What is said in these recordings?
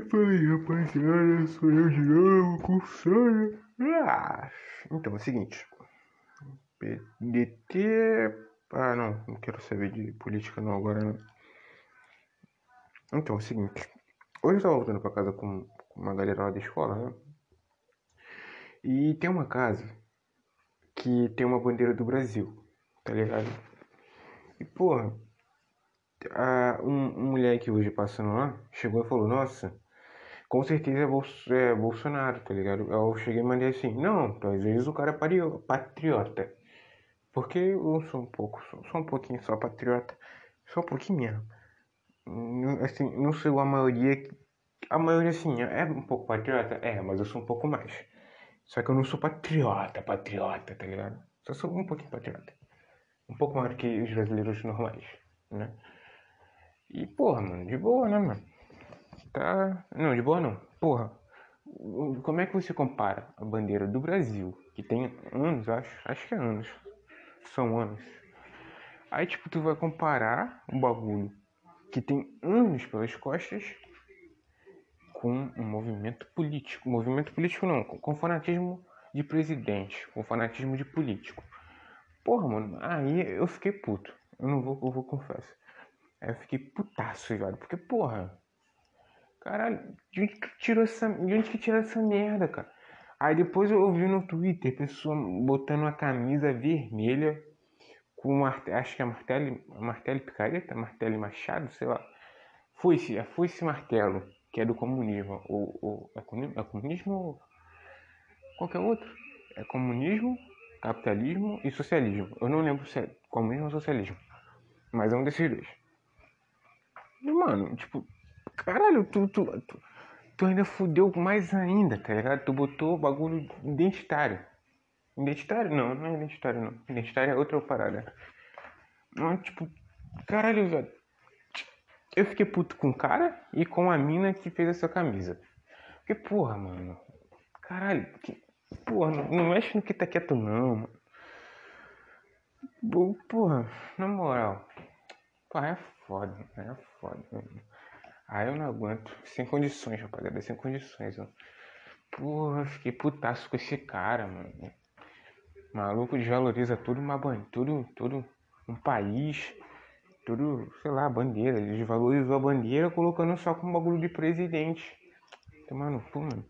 fala aí, rapaziada, sou eu de novo, com sono. Ah, então, é o seguinte. PDT. Ah, não, não quero saber de política não agora, não. Então, é o seguinte. Hoje eu tava voltando pra casa com uma galera lá da escola, né? E tem uma casa que tem uma bandeira do Brasil, tá ligado? E, porra, a, um, um moleque hoje passando lá chegou e falou: Nossa, com certeza é, Bolso, é Bolsonaro, tá ligado? Eu cheguei e mandei assim: Não, às vezes o cara é patriota. Porque eu sou um pouco, sou, sou um pouquinho só patriota. Só um pouquinho mesmo. Assim, não sou a maioria. A maioria, assim, é um pouco patriota? É, mas eu sou um pouco mais. Só que eu não sou patriota, patriota, tá ligado? Só sou um pouquinho patriota. Um pouco mais do que os brasileiros normais, né? E, porra, mano, de boa, né, mano? Tá. Não, de boa não. Porra. Como é que você compara a bandeira do Brasil, que tem anos, acho, acho que é anos. São anos. Aí, tipo, tu vai comparar um bagulho que tem anos pelas costas com um movimento político. Movimento político não, com fanatismo de presidente, com fanatismo de político. Porra, mano, aí eu fiquei puto. Eu não vou, eu vou confesso. Aí eu fiquei putaço, velho. Porque, porra. Caralho, de onde que tirou essa. De onde que tirou essa merda, cara? Aí depois eu vi no Twitter pessoa botando uma camisa vermelha com martelo, acho que é martelo, martelo picareta, martelo machado, sei lá. Foi-se, foi esse martelo, que é do comunismo. Ou, ou é, comunismo, é comunismo ou qualquer outro? É comunismo, capitalismo e socialismo. Eu não lembro se é comunismo ou socialismo. Mas é um desses dois. Mano, tipo, caralho, tu, tu, tu, tu ainda fudeu mais ainda, tá ligado? Tu botou bagulho identitário. Identitário? Não, não é identitário não. Identitário é outra parada. Não, tipo, caralho, velho. Eu fiquei puto com o cara e com a mina que fez essa camisa. Porque, porra, mano. Caralho, que, porra, não, não mexe no que tá quieto não, mano. Porra, na moral. Porra, é foda, é foda. Mano. Aí eu não aguento. Sem condições, rapaziada. Sem condições, mano. Porra, fiquei putaço com esse cara, mano. Maluco desvaloriza tudo uma bandeira, tudo, tudo um país, tudo, sei lá, bandeira. Ele desvalorizou a bandeira colocando só como bagulho de presidente. Mano, pô, mano.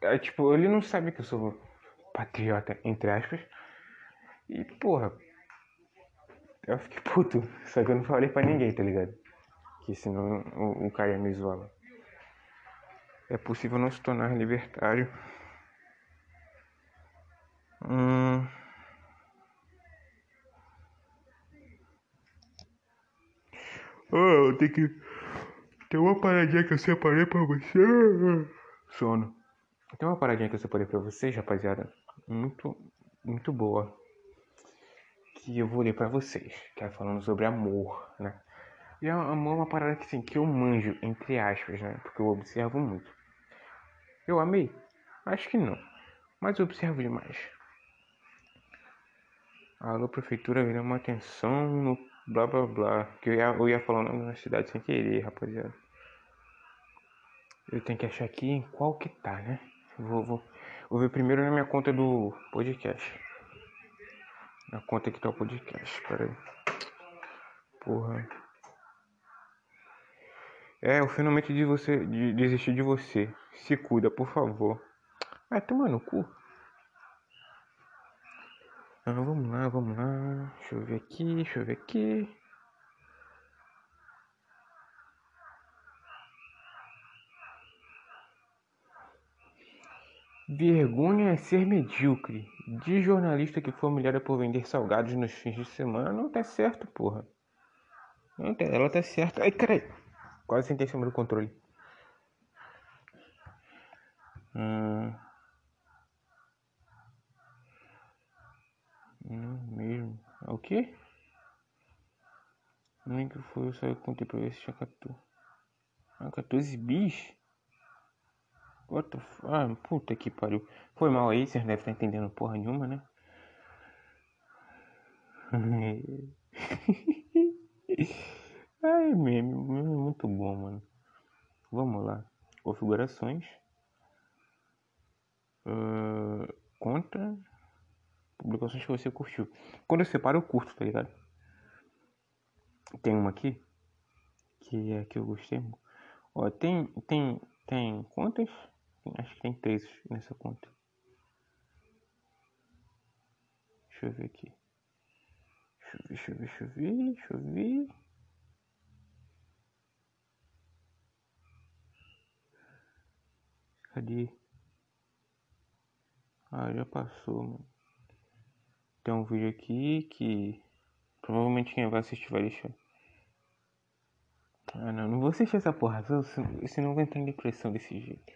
É, tipo, ele não sabe que eu sou patriota, entre aspas. E, porra, eu fiquei puto. Só que eu não falei pra ninguém, tá ligado? Que senão o, o cara ia me zoar. É possível não se tornar libertário. Hum. Oh, tem que. Tem uma paradinha que eu separei pra você. Sono. Tem uma paradinha que eu separei pra vocês, rapaziada. Muito, muito boa. Que eu vou ler pra vocês. Que é falando sobre amor, né? E é uma parada que, assim, que eu manjo, entre aspas, né? Porque eu observo muito. Eu amei? Acho que não. Mas eu observo demais. Alô, prefeitura, virou uma atenção no blá blá blá. Que eu ia, eu ia falar o nome da cidade sem querer, rapaziada. Eu tenho que achar aqui em qual que tá, né? Vou, vou, vou ver primeiro na minha conta do podcast. Na conta que tá o podcast, pera aí. Porra. É, o finalmente de você de desistir de você. Se cuida, por favor. Vai tomar no cu. Ah, vamos lá, vamos lá. Deixa eu ver aqui, deixa eu ver aqui. Vergonha é ser medíocre. De jornalista que foi humilhada por vender salgados nos fins de semana. Não tá certo, porra. Não tá, ela tá certa. Ai, carai. Quase sentei em cima do controle. Hum. Não mesmo. É o quê? Nem que foi, eu só contei pra ver se tinha 14. Ah, 14 bis? What the f... Ah, puta que pariu. Foi mal aí, vocês devem estar entendendo porra nenhuma, né? Ai, meme, muito bom, mano. Vamos lá. Configurações. Uh. Publicações que você curtiu. Quando eu separo, eu curto, tá ligado? Tem uma aqui. Que é que eu gostei. Ó, tem. Tem. Tem quantas? Acho que tem três nessa conta. Deixa eu ver aqui. Deixa eu ver, deixa eu ver, deixa eu ver. Cadê? Ah, já passou, mano. Tem um vídeo aqui que provavelmente quem vai assistir vai deixar. Ah não, não vou assistir essa porra, senão eu vou entrar em depressão desse jeito.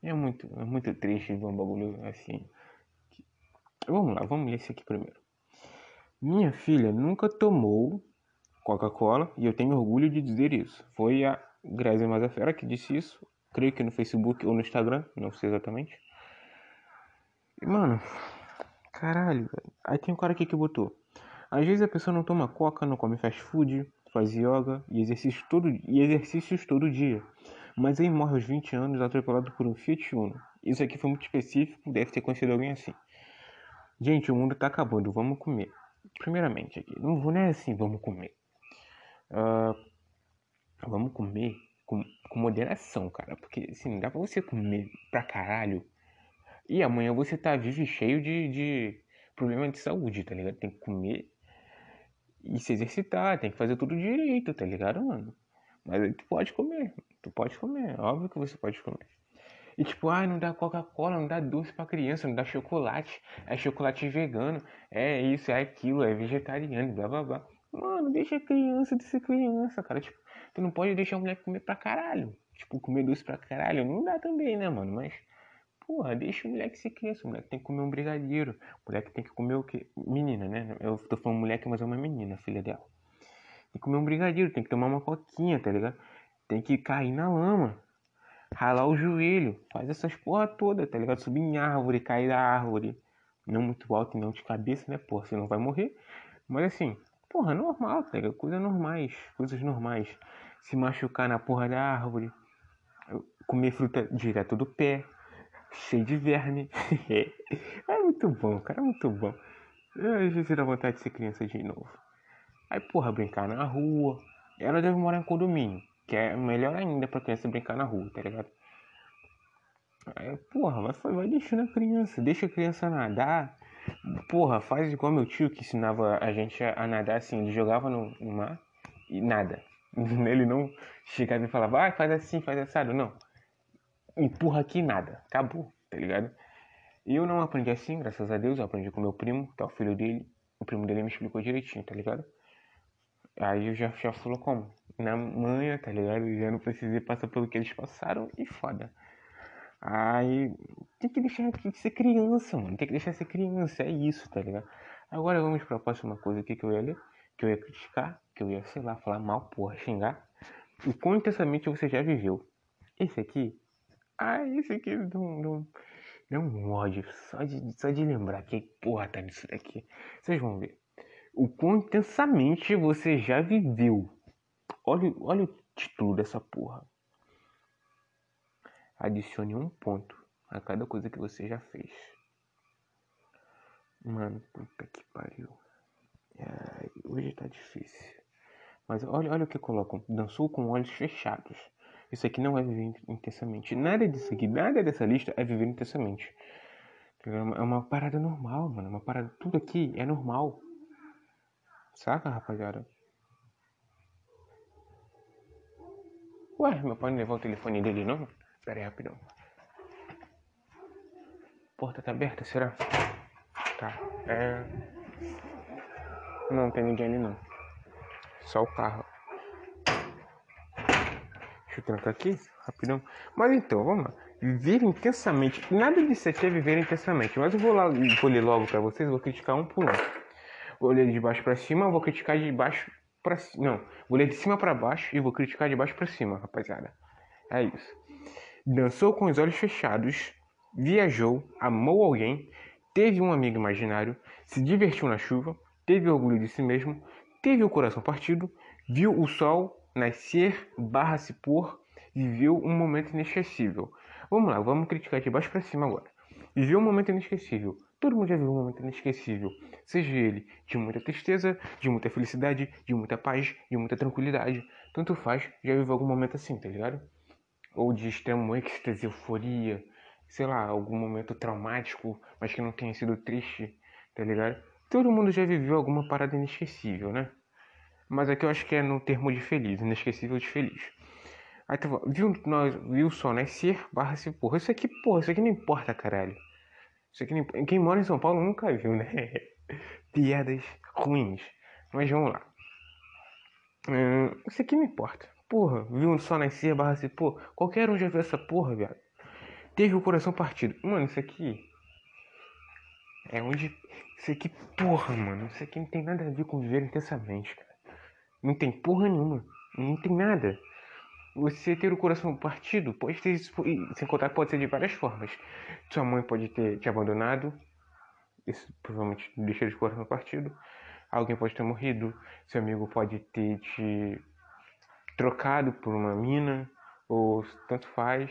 É muito, é muito triste ver um bagulho assim. Vamos lá, vamos ler esse aqui primeiro. Minha filha nunca tomou Coca-Cola e eu tenho orgulho de dizer isso. Foi a Grazi Mazafera que disse isso. Creio que no Facebook ou no Instagram, não sei exatamente. E, mano, caralho, aí tem um cara aqui que botou. Às vezes a pessoa não toma coca, não come fast food, faz yoga e exercícios todo, e exercícios todo dia. Mas aí morre aos 20 anos atropelado por um Fiat Uno. Isso aqui foi muito específico, deve ter conhecido alguém assim. Gente, o mundo tá acabando, vamos comer. Primeiramente aqui, não vou nem assim, vamos comer. Uh, vamos comer com, com moderação, cara. Porque assim, não dá pra você comer pra caralho. E amanhã você tá vivo e cheio de, de problema de saúde, tá ligado? Tem que comer e se exercitar, tem que fazer tudo direito, tá ligado, mano? Mas tu pode comer, tu pode comer, óbvio que você pode comer. E tipo, ah, não dá Coca-Cola, não dá doce pra criança, não dá chocolate, é chocolate vegano, é isso, é aquilo, é vegetariano, blá blá blá. Mano, deixa a criança de ser criança, cara. Tipo, tu não pode deixar o moleque comer pra caralho. Tipo, comer doce pra caralho. Não dá também, né, mano? Mas, porra, deixa o moleque ser criança. O moleque tem que comer um brigadeiro. O moleque tem que comer o quê? Menina, né? Eu tô falando moleque, mas é uma menina, filha dela. Tem que comer um brigadeiro, tem que tomar uma coquinha, tá ligado? Tem que cair na lama. Ralar o joelho. Faz essas porra toda, tá ligado? Subir em árvore, cair da árvore. Não muito alto e não de cabeça, né, porra? Você não vai morrer. Mas assim, Porra, normal, tá coisas normais, coisas normais. Se machucar na porra da árvore, comer fruta direto do pé, cheio de verme. é muito bom, cara, é muito bom. Às vezes dá vontade de ser criança de novo. Aí, porra, brincar na rua. Ela deve morar em condomínio, que é melhor ainda pra criança brincar na rua, tá ligado? Aí, porra, vai, vai deixando a criança, deixa a criança nadar, Porra, faz igual meu tio que ensinava a gente a nadar assim. Ele jogava no, mar e nada. Ele não chegava e falava, ah, faz assim, faz assado. Não. Empurra aqui nada. Acabou, tá ligado? Eu não aprendi assim, graças a Deus. Eu aprendi com meu primo, que é o filho dele. O primo dele me explicou direitinho, tá ligado? Aí eu já, já falou como? Na manhã, tá ligado? Eu já não precisei passar pelo que eles passaram e foda. Aí tem que deixar de ser criança, mano. Tem que deixar de ser criança, é isso, tá ligado? Agora vamos pra próxima coisa aqui que eu ia ler, que eu ia criticar, que eu ia, sei lá, falar mal, porra, xingar. O quão intensamente você já viveu. Esse aqui, ah, esse aqui não, não, não um ódio, só de, só de lembrar que porra tá nisso daqui. Vocês vão ver. O quão intensamente você já viveu. Olha, olha o título dessa porra. Adicione um ponto a cada coisa que você já fez. Mano, puta que pariu. Ai, hoje tá difícil. Mas olha, olha o que colocam. Dançou com olhos fechados. Isso aqui não é viver intensamente. Nada disso aqui, nada dessa lista é viver intensamente. É uma, é uma parada normal, mano. É uma parada. Tudo aqui é normal. Saca, rapaziada? Ué, meu pai não levou o telefone dele, não? Pera aí, rapidão. Porta tá aberta, será? Tá. É. Não tem ninguém ali não. Só o carro. Deixa eu trancar aqui, rapidão. Mas então, vamos lá. Viver intensamente. Nada disso aqui é viver intensamente. Mas eu vou lá, vou ler logo pra vocês, vou criticar um por um. Vou ler de baixo pra cima, vou criticar de baixo pra cima. Não, vou ler de cima pra baixo e vou criticar de baixo pra cima, rapaziada. É isso dançou com os olhos fechados, viajou, amou alguém, teve um amigo imaginário, se divertiu na chuva, teve orgulho de si mesmo, teve o coração partido, viu o sol nascer barra se pôr viveu um momento inesquecível. Vamos lá, vamos criticar de baixo para cima agora. Viveu um momento inesquecível. Todo mundo já viveu um momento inesquecível. Seja ele de muita tristeza, de muita felicidade, de muita paz, de muita tranquilidade. Tanto faz, já viveu algum momento assim, tá ligado? Ou de extremo êxtase, euforia, sei lá, algum momento traumático, mas que não tenha sido triste, tá ligado? Todo mundo já viveu alguma parada inesquecível, né? Mas aqui eu acho que é no termo de feliz, inesquecível de feliz. Aí tu viu, nós, viu só? Ser barra se porra. Isso aqui, porra, isso aqui não importa, caralho. Isso aqui não, Quem mora em São Paulo nunca viu, né? Piadas ruins. Mas vamos lá. Hum, isso aqui não importa. Porra, viu só nascer barra se porra. Qualquer um já viu essa porra, viado. Teve o coração partido. Mano, isso aqui. É onde. Isso aqui, porra, mano. Isso aqui não tem nada a ver com viver intensamente, cara. Não tem porra nenhuma. Não tem nada. Você ter o coração partido pode ter sem contar pode ser de várias formas. Sua mãe pode ter te abandonado, isso provavelmente deixa de coração partido. Alguém pode ter morrido, seu amigo pode ter te trocado por uma mina, ou tanto faz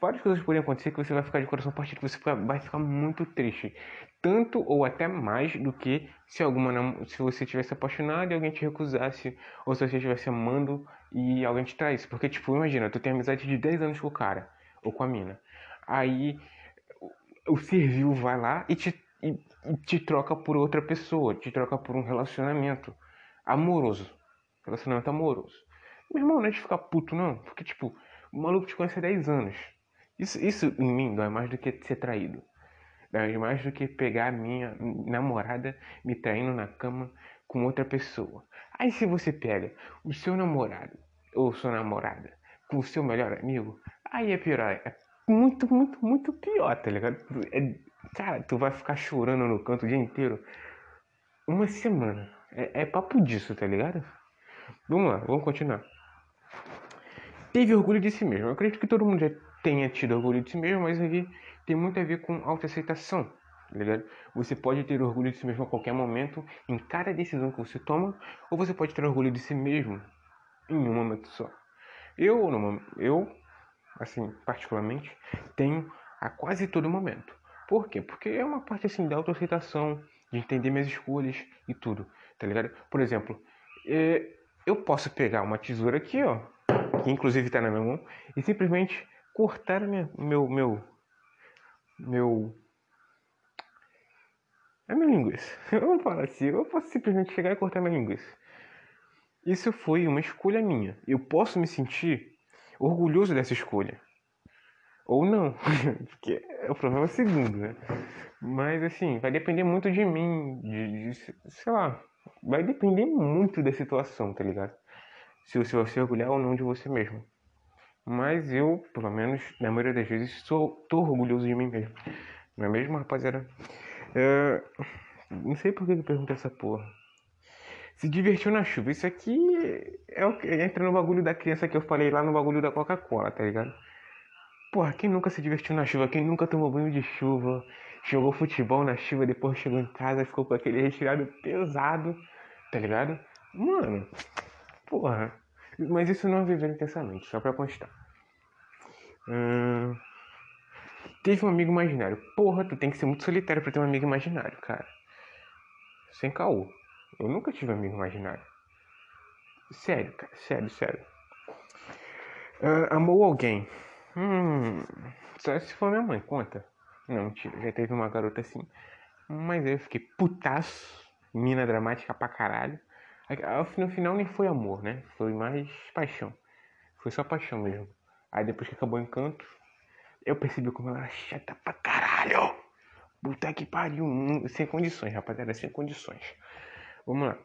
várias coisas podem acontecer que você vai ficar de coração partido, você vai ficar muito triste. Tanto ou até mais do que se alguma se você tivesse apaixonado e alguém te recusasse, ou se você estivesse amando e alguém te traísse. Porque, tipo, imagina, tu tem amizade de 10 anos com o cara, ou com a mina. Aí o servil vai lá e te, e, e te troca por outra pessoa, te troca por um relacionamento amoroso. Relacionamento amoroso. Meu irmão, não é de ficar puto, não. Porque, tipo, o maluco te conhece há 10 anos. Isso, isso em mim dói mais do que ser traído. Dói mais do que pegar a minha namorada me traindo na cama com outra pessoa. Aí se você pega o seu namorado ou sua namorada com o seu melhor amigo, aí é pior. É muito, muito, muito pior, tá ligado? É, cara, tu vai ficar chorando no canto o dia inteiro. Uma semana. É, é papo disso, tá ligado? Vamos lá, vamos continuar. Teve orgulho de si mesmo. Eu acredito que todo mundo já tenha tido orgulho de si mesmo, mas aqui tem muito a ver com autoaceitação, tá? Você pode ter orgulho de si mesmo a qualquer momento, em cada decisão que você toma, ou você pode ter orgulho de si mesmo em um momento só. Eu, eu assim, particularmente, tenho a quase todo momento. Por quê? Porque é uma parte assim da autoaceitação, de entender minhas escolhas e tudo, tá ligado? Por exemplo, é, eu posso pegar uma tesoura aqui, ó, que inclusive está na minha mão, e simplesmente cortar minha, meu, meu, meu, a minha linguiça. Vamos falar assim, eu posso simplesmente chegar e cortar minha linguiça. Isso foi uma escolha minha. Eu posso me sentir orgulhoso dessa escolha. Ou não, porque é o problema é segundo, né? Mas assim, vai depender muito de mim, de, de, sei lá, vai depender muito da situação, tá ligado? Se você vai se orgulhar ou não de você mesmo. Mas eu, pelo menos, na maioria das vezes, sou, tô orgulhoso de mim mesmo. Não é mesmo, rapaziada? É... Não sei por que eu pergunto essa porra. Se divertiu na chuva. Isso aqui é o que entra no bagulho da criança que eu falei lá no bagulho da Coca-Cola, tá ligado? Porra, quem nunca se divertiu na chuva? Quem nunca tomou banho de chuva? Jogou futebol na chuva, depois chegou em casa, ficou com aquele resfriado pesado, tá ligado? Mano, porra. Mas isso não é viver intensamente, só pra constar. Hum... Teve um amigo imaginário. Porra, tu tem que ser muito solitário pra ter um amigo imaginário, cara. Sem caô. Eu nunca tive um amigo imaginário. Sério, cara. Sério, sério. Uh, amou alguém. Hum. Só se for minha mãe, conta. Não, mentira. Já teve uma garota assim. Mas eu fiquei putaço. Mina dramática pra caralho. No final nem foi amor, né? Foi mais paixão. Foi só paixão mesmo. Aí depois que acabou o encanto, eu percebi como ela era chata pra caralho. Puta que pariu. Sem condições, rapaziada. Sem condições. Vamos lá.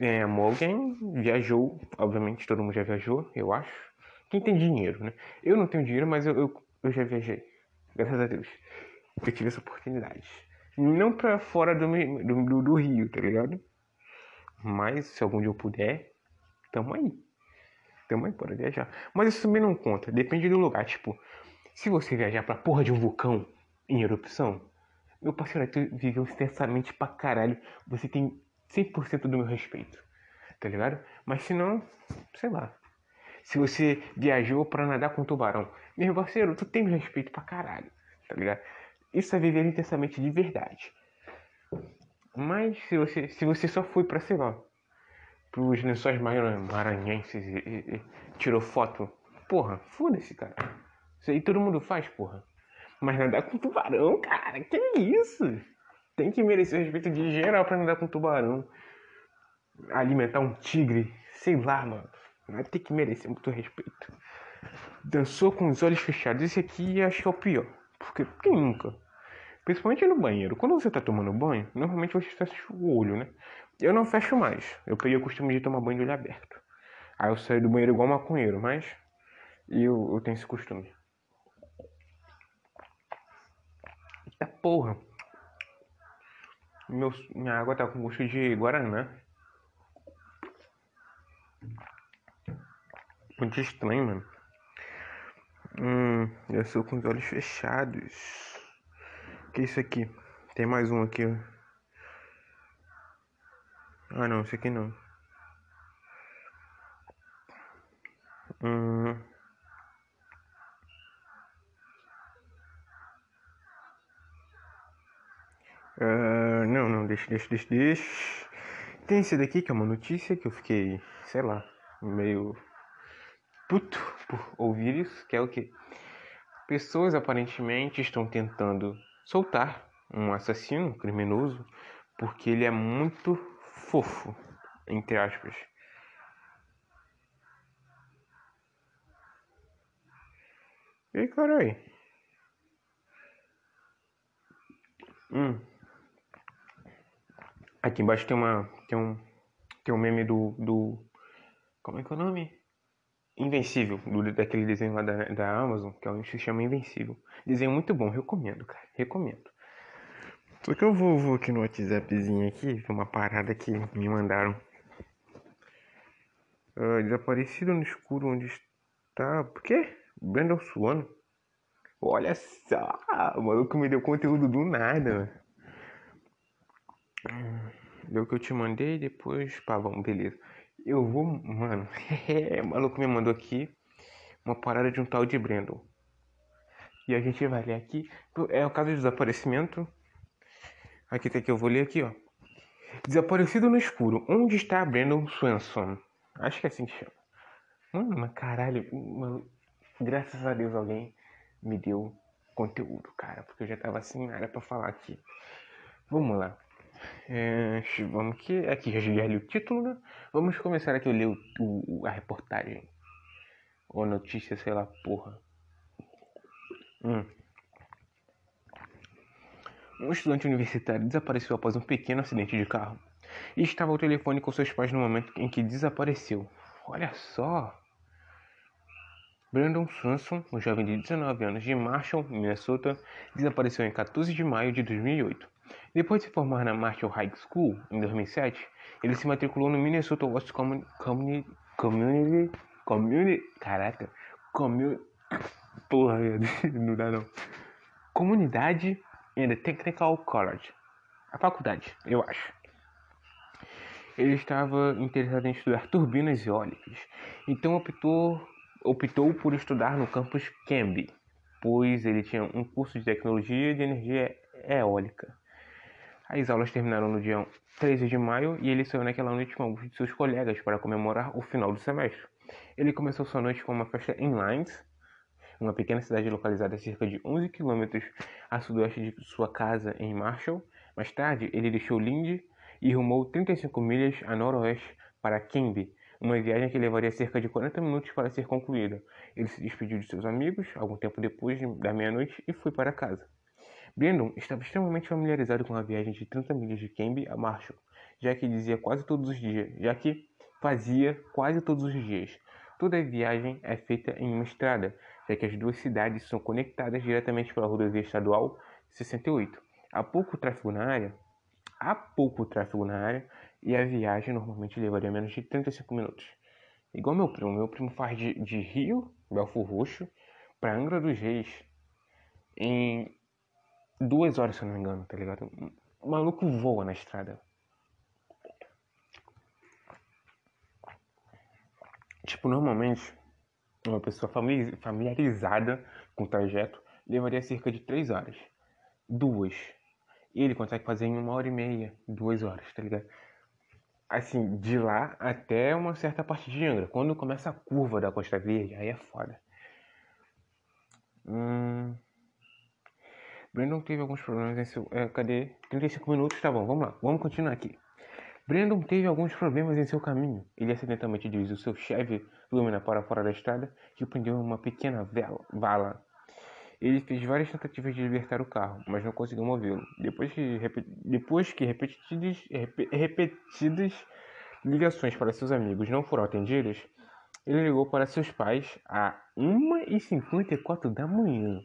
É, alguém, viajou. Obviamente todo mundo já viajou, eu acho. Quem tem dinheiro, né? Eu não tenho dinheiro, mas eu, eu, eu já viajei. Graças a Deus. Eu tive essa oportunidade. Não pra fora do, do, do Rio, tá ligado? Mas se algum dia eu puder, tamo aí. Tamo aí, bora viajar. Mas isso também não conta, depende do lugar. Tipo, se você viajar pra porra de um vulcão em erupção, meu parceiro, tu viveu intensamente pra caralho. Você tem 100% do meu respeito. Tá ligado? Mas se não, sei lá. se você viajou para nadar com um tubarão. Meu parceiro, tu tem respeito pra caralho, tá ligado? Isso é viver intensamente de verdade. Mas se você, se você só foi pra, sei lá, pros lençóis maranhenses e, e, e tirou foto, porra, foda-se, cara. Isso aí todo mundo faz, porra. Mas nadar com tubarão, cara, que isso? Tem que merecer respeito de geral pra nadar com tubarão. Alimentar um tigre, sei lá, mano. Vai ter que merecer muito respeito. Dançou com os olhos fechados. Esse aqui acho que é o pior. Porque quem nunca? Principalmente no banheiro. Quando você tá tomando banho, normalmente você fecha o olho, né? Eu não fecho mais. Eu peguei o costume de tomar banho de olho aberto. Aí eu saio do banheiro igual maconheiro, mas eu, eu tenho esse costume. Eita porra. Meu, minha água tá com gosto de Guaraná. Muito estranho, mano. Hum, eu sou com os olhos fechados. Que isso aqui? Tem mais um aqui, ó. Ah, não, esse aqui não. Hum. Uh, não, não, deixa, deixa, deixa, deixa. Tem esse daqui que é uma notícia que eu fiquei, sei lá, meio puto por ouvir isso, que é o que? Pessoas aparentemente estão tentando soltar um assassino, criminoso, porque ele é muito fofo, entre aspas. E carai? Hum. Aqui embaixo tem uma. Tem um. Tem um meme do. do como é que é o nome? Invencível, do, daquele desenho lá da, da Amazon, que é um que se chama Invencível. Desenho muito bom, recomendo, cara. Recomendo. Só que eu vou, vou aqui no WhatsAppzinho aqui, uma parada que me mandaram. Uh, desaparecido no escuro onde está. Por quê? Brandon Suano. Olha só, o maluco me deu conteúdo do nada. Deu o que eu te mandei, depois, pá, vamos, beleza. Eu vou, mano, o maluco me mandou aqui uma parada de um tal de Brandon. E a gente vai ler aqui. É o caso de desaparecimento. Aqui tem que eu vou ler aqui, ó. Desaparecido no escuro. Onde está Brandon Swanson? Acho que é assim que chama. Mano, mas caralho, mano, graças a Deus alguém me deu conteúdo, cara, porque eu já tava sem nada para falar aqui. Vamos lá. É, vamos que aqui já li o título, né? Vamos começar aqui a ler o, o, a reportagem ou notícia, sei lá, porra. Hum. Um estudante universitário desapareceu após um pequeno acidente de carro e estava ao telefone com seus pais no momento em que desapareceu. Olha só! Brandon Swanson, um jovem de 19 anos de Marshall, Minnesota, desapareceu em 14 de maio de 2008. Depois de se formar na Marshall High School em 2007, ele se matriculou no Minnesota West Community Community Community caraca, community porra, não dá não. Comunidade and Technical College, a faculdade, eu acho. Ele estava interessado em estudar turbinas eólicas, então optou optou por estudar no campus Cambly, pois ele tinha um curso de tecnologia de energia eólica. As aulas terminaram no dia 13 de maio e ele saiu naquela noite com alguns de seus colegas para comemorar o final do semestre. Ele começou sua noite com uma festa em Lines, uma pequena cidade localizada a cerca de 11 quilômetros a sudoeste de sua casa em Marshall. Mais tarde, ele deixou Lindy e rumou 35 milhas a noroeste para Kimby, uma viagem que levaria cerca de 40 minutos para ser concluída. Ele se despediu de seus amigos algum tempo depois da meia-noite e foi para casa. Brandon estava extremamente familiarizado com a viagem de 30 milhas de Cambly a Marshall, já que dizia quase todos os dias, já que fazia quase todos os dias. Toda a viagem é feita em uma estrada, já que as duas cidades são conectadas diretamente pela rodovia estadual 68. Há pouco tráfego na área, há pouco tráfego na área e a viagem normalmente levaria menos de 35 minutos. Igual meu primo, meu primo faz de, de Rio, Belfor Roxo, para Angra dos Reis em duas horas, se eu não me engano, tá ligado? O maluco voa na estrada. Tipo, normalmente, uma pessoa familiarizada com o trajeto, levaria cerca de 3 horas. Duas. Ele consegue fazer em uma hora e meia, duas horas, tá ligado? Assim, de lá até uma certa parte de Angra. Quando começa a curva da Costa Verde, aí é foda. Hum... Brandon teve alguns problemas em seu. É, cadê? 35 minutos, tá bom, vamos lá, vamos continuar aqui. Brandon teve alguns problemas em seu caminho. Ele acidentalmente dirigiu seu Chevy Lumina para fora da estrada, o prendeu uma pequena vela, vala. Ele fez várias tentativas de libertar o carro, mas não conseguiu movê-lo. Depois que, depois que repetidas, rep repetidas ligações para seus amigos não foram atendidas, ele ligou para seus pais a 1h54 da manhã.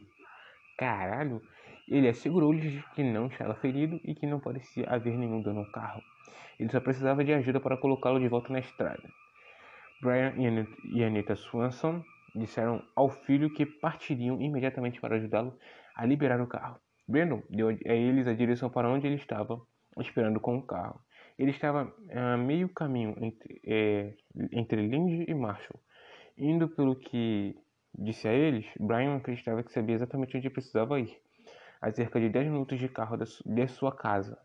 Caralho! Ele assegurou-lhes que não estava ferido e que não parecia haver nenhum dano ao carro. Ele só precisava de ajuda para colocá-lo de volta na estrada. Brian e Anita Swanson disseram ao filho que partiriam imediatamente para ajudá-lo a liberar o carro. Brandon deu a eles a direção para onde ele estava esperando com o carro. Ele estava a meio caminho entre, é, entre Lindy e Marshall. Indo pelo que disse a eles, Brian acreditava que sabia exatamente onde precisava ir a cerca de 10 minutos de carro de sua casa.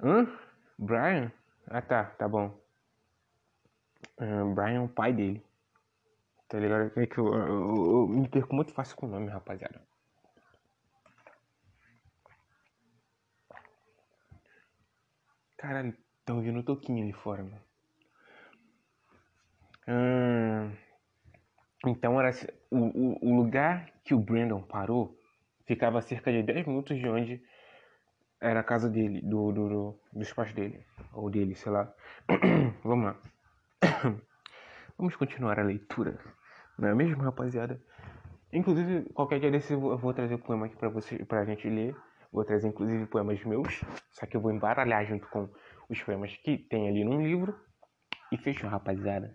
Hã? Brian? Ah tá, tá bom. Uh, Brian é o pai dele. Tá ligado? É que eu, eu, eu, eu, me perco muito fácil com o nome, rapaziada. Caralho, tá ouvindo o toquinho ali fora, mano. Hum... Então era o, o, lugar que o Brandon parou ficava a cerca de 10 minutos de onde era a casa dele, do, do, do dos pais dele, ou dele, sei lá. Vamos lá. Vamos continuar a leitura, não é mesmo, rapaziada? Inclusive, qualquer dia desse eu vou trazer o poema aqui pra, você, pra gente ler. Vou trazer, inclusive, poemas meus. Só que eu vou embaralhar junto com os poemas que tem ali num livro. E fechou, rapaziada.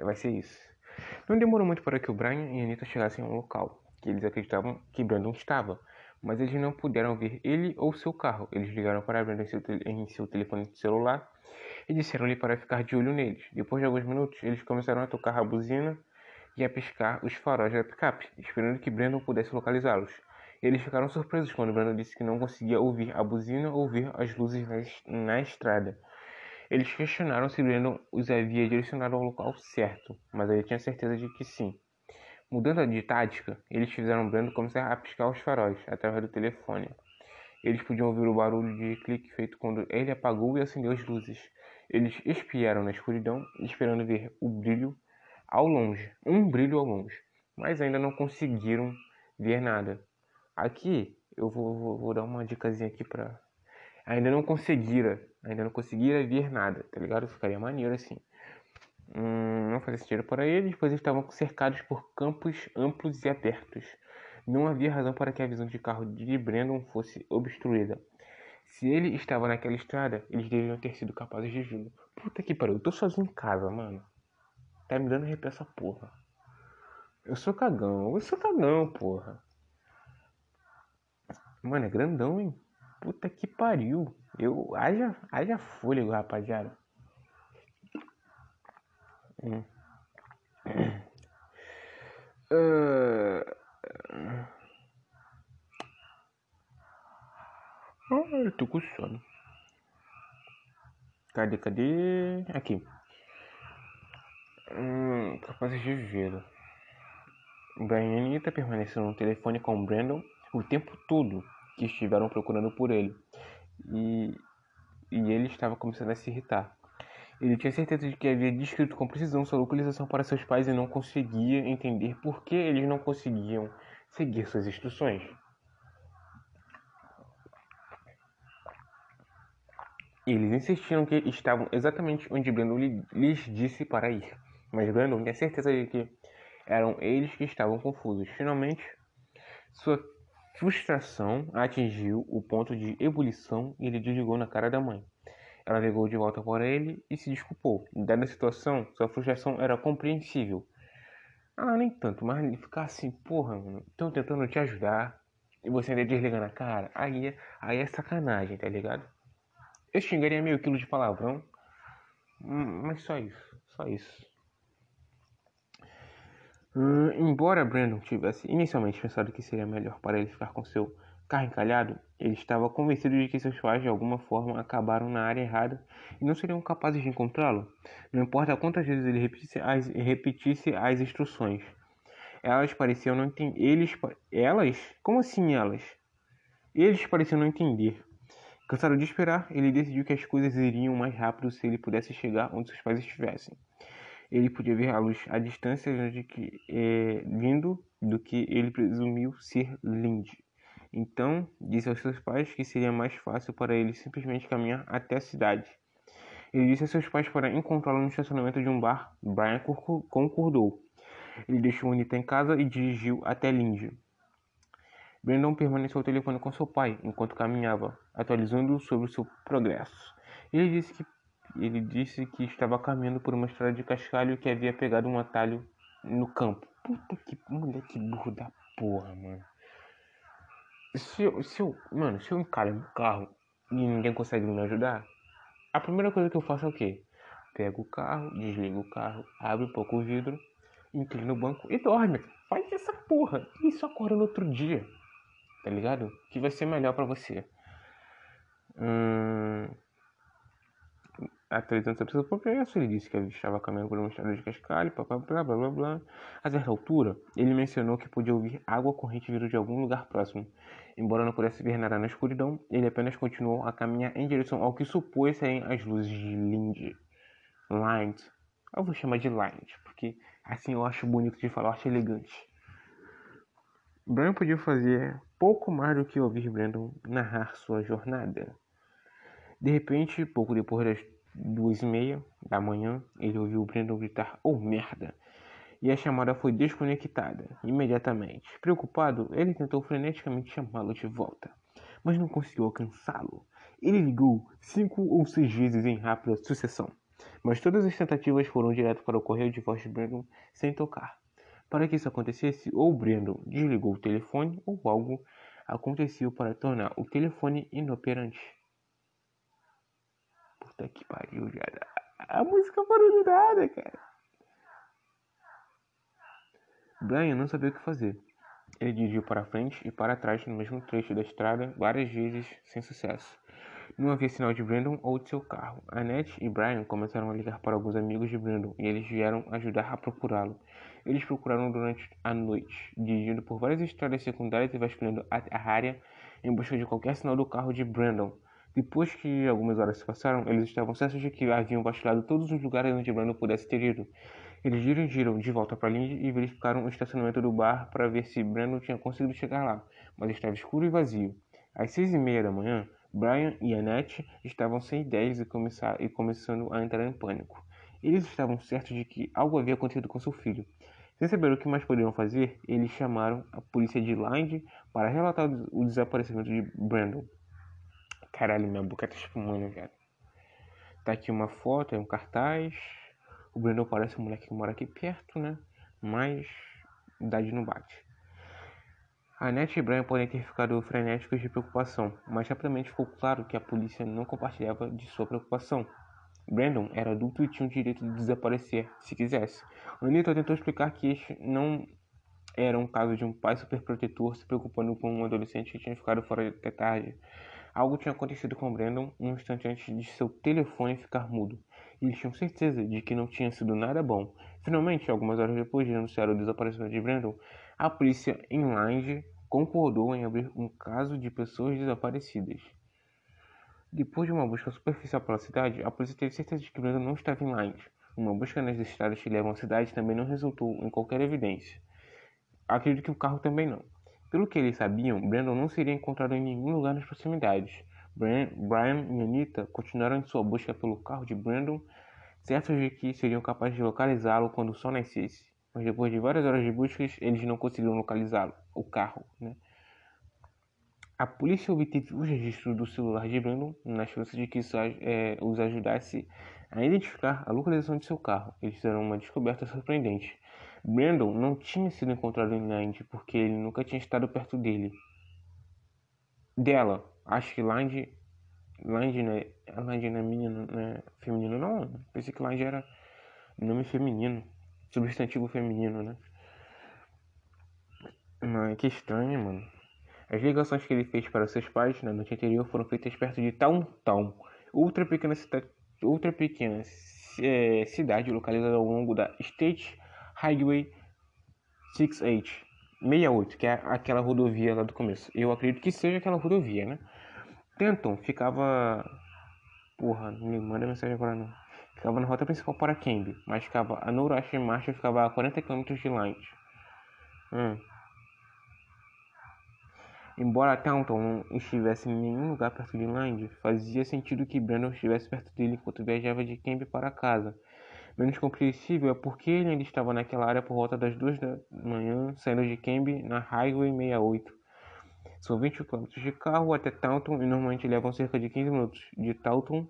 Vai ser isso. Não demorou muito para que o Brian e Anita chegassem ao local que eles acreditavam que Brandon estava, mas eles não puderam ver ele ou seu carro. Eles ligaram para Brandon em seu, em seu telefone celular e disseram-lhe para ficar de olho neles. Depois de alguns minutos, eles começaram a tocar a buzina e a piscar os faróis da picape, esperando que Brandon pudesse localizá-los. Eles ficaram surpresos quando Brandon disse que não conseguia ouvir a buzina ou ver as luzes na, na estrada. Eles questionaram se Brandon os havia direcionado ao local certo, mas ele tinha certeza de que sim. Mudando de tática, eles fizeram Brandon começar a piscar os faróis através do telefone. Eles podiam ouvir o barulho de clique feito quando ele apagou e acendeu as luzes. Eles espiaram na escuridão, esperando ver o brilho ao longe, um brilho ao longe, mas ainda não conseguiram ver nada. Aqui eu vou, vou, vou dar uma dicasinha aqui pra ainda não conseguira, ainda não conseguira ver nada, tá ligado? Ficaria maneiro assim. Hum, não fazia sentido para eles, pois eles estavam cercados por campos amplos e abertos. Não havia razão para que a visão de carro de Brandon fosse obstruída. Se ele estava naquela estrada, eles deveriam ter sido capazes de vê-lo. Puta que pariu, eu tô sozinho em casa, mano. Tá me dando arrepio essa porra. Eu sou cagão, eu sou cagão, porra. Mano, é grandão, hein? Puta que pariu. Eu. Haja, haja fôlego, rapaziada. Hum. Uh... eu tô com sono. Cadê, cadê? Aqui. Hum, capazes de ver. Brian Anita permaneceram no telefone com Brandon o tempo todo que estiveram procurando por ele. E, e ele estava começando a se irritar. Ele tinha certeza de que havia descrito com precisão sua localização para seus pais e não conseguia entender por que eles não conseguiam seguir suas instruções. Eles insistiram que estavam exatamente onde Brandon lhes disse para ir, mas Brandon tinha certeza de que eram eles que estavam confusos. Finalmente, sua frustração atingiu o ponto de ebulição e ele desligou na cara da mãe. Ela ligou de volta para ele e se desculpou. Dada a situação, sua frustração era compreensível. Ah, nem tanto, mas ele ficar assim, porra, mano, estão tentando te ajudar e você ainda desliga na cara, aí, é, aí é sacanagem, tá ligado? Eu xingaria meio quilo de palavrão, hum, mas só isso, só isso. Hum, embora Brandon tivesse inicialmente pensado que seria melhor para ele ficar com seu carro encalhado, ele estava convencido de que seus pais de alguma forma acabaram na área errada e não seriam capazes de encontrá-lo, não importa quantas vezes ele repetisse as, repetisse as instruções. Elas pareciam não entender. Eles. Elas? Como assim elas? Eles pareciam não entender. Cansado de esperar, ele decidiu que as coisas iriam mais rápido se ele pudesse chegar onde seus pais estivessem. Ele podia ver a luz à distância de que, é, vindo do que ele presumiu ser Lindy. Então, disse aos seus pais que seria mais fácil para ele simplesmente caminhar até a cidade. Ele disse a seus pais para encontrá-lo no estacionamento de um bar. Brian concordou. Ele deixou Anita em casa e dirigiu até Lindy. Brandon permaneceu ao telefone com seu pai enquanto caminhava, atualizando sobre o seu progresso. Ele disse que ele disse que estava caminhando por uma estrada de cascalho que havia pegado um atalho no campo. Puta que moleque burro da porra, mano. Se eu, se eu, mano, se eu encalho no carro e ninguém consegue me ajudar, a primeira coisa que eu faço é o quê? Pego o carro, desligo o carro, abro um pouco o vidro, inclino no banco e dorme. Faz essa porra. E isso acorda no outro dia tá ligado? Que vai ser melhor para você. Hum, atualizando sobre seu progresso, ele disse que estava caminhando por uma estrada de cascalho, blá blá blá blá blá. A certa altura, ele mencionou que podia ouvir água corrente vindo de algum lugar próximo. Embora não pudesse ver nada na escuridão, ele apenas continuou a caminhar em direção ao que supôs serem as luzes de Lind. Lind. Eu vou chamar de Lind, porque assim eu acho bonito de falar, eu acho elegante. Brian podia fazer pouco mais do que ouvir Brandon narrar sua jornada. De repente, pouco depois das duas e meia da manhã, ele ouviu Brandon gritar: Oh merda! E a chamada foi desconectada imediatamente. Preocupado, ele tentou freneticamente chamá-lo de volta, mas não conseguiu alcançá-lo. Ele ligou cinco ou seis vezes em rápida sucessão, mas todas as tentativas foram direto para o correio de voz de Brandon sem tocar. Para que isso acontecesse, ou Brandon desligou o telefone ou algo aconteceu para tornar o telefone inoperante. Puta que pariu, já. A música parou do nada, cara. Brian não sabia o que fazer. Ele dirigiu para frente e para trás no mesmo trecho da estrada várias vezes sem sucesso. Não havia sinal de Brandon ou de seu carro. Annette e Brian começaram a ligar para alguns amigos de Brandon e eles vieram ajudar a procurá-lo. Eles procuraram durante a noite, dirigindo por várias estradas secundárias e vasculhando a área em busca de qualquer sinal do carro de Brandon. Depois que algumas horas se passaram, eles estavam certos de que haviam vasculhado todos os lugares onde Brandon pudesse ter ido. Eles dirigiram de volta para Lindy e verificaram o estacionamento do bar para ver se Brandon tinha conseguido chegar lá, mas estava escuro e vazio. Às seis e meia da manhã, Brian e Annette estavam sem ideias e, começar, e começando a entrar em pânico. Eles estavam certos de que algo havia acontecido com seu filho. Sem saber o que mais poderiam fazer, eles chamaram a polícia de Lynd para relatar o desaparecimento de Brandon. Caralho, minha boca tá espumando, cara. Tá aqui uma foto, é um cartaz. O Brandon parece um moleque que mora aqui perto, né? Mas idade não bate. Annette e Brian podem ter ficado frenéticos de preocupação, mas rapidamente ficou claro que a polícia não compartilhava de sua preocupação. Brandon era adulto e tinha o direito de desaparecer, se quisesse. Anita tentou explicar que este não era um caso de um pai superprotetor se preocupando com um adolescente que tinha ficado fora até tarde. Algo tinha acontecido com Brandon um instante antes de seu telefone ficar mudo. E eles tinham certeza de que não tinha sido nada bom. Finalmente, algumas horas depois de anunciar o desaparecimento de Brandon, a polícia em Lange concordou em abrir um caso de pessoas desaparecidas. Depois de uma busca superficial pela cidade, a polícia teve certeza de que Brandon não estava em Lange. Uma busca nas estradas que levam à cidade também não resultou em qualquer evidência. Acredito que o carro também não. Pelo que eles sabiam, Brandon não seria encontrado em nenhum lugar nas proximidades. Brian, e Anita continuaram em sua busca pelo carro de Brandon, certos de que seriam capazes de localizá-lo quando o sol nascesse mas depois de várias horas de buscas, eles não conseguiram localizá-lo, o carro. Né? A polícia obteve os registros do celular de Brandon na esperança de que isso é, os ajudasse a identificar a localização de seu carro. Eles fizeram uma descoberta surpreendente. Brandon não tinha sido encontrado em Land porque ele nunca tinha estado perto dele. Dela, acho que Land, Land, né? Land não é menino, né? feminino, não. Pensei que Land era nome feminino substantivo feminino, né? Mas que estranho, mano. As ligações que ele fez para seus pais na noite anterior foram feitas perto de Town, outra pequena, cita outra pequena é, cidade localizada ao longo da State Highway 68, 68, que é aquela rodovia lá do começo. Eu acredito que seja aquela rodovia, né? Tenton ficava. Porra, não me manda mensagem agora não. Ficava na rota principal para Cambridge, mas ficava a noroeste de marcha ficava a 40 km de Lynd. Hum. Embora Taunton não estivesse em nenhum lugar perto de Lynd, fazia sentido que Brandon estivesse perto dele enquanto viajava de Cambridge para casa. Menos compreensível é porque ele ainda estava naquela área por volta das duas da manhã, saindo de Cambridge na Highway 68. São 20 km de carro até Taunton e normalmente levam cerca de 15 minutos. De Taunton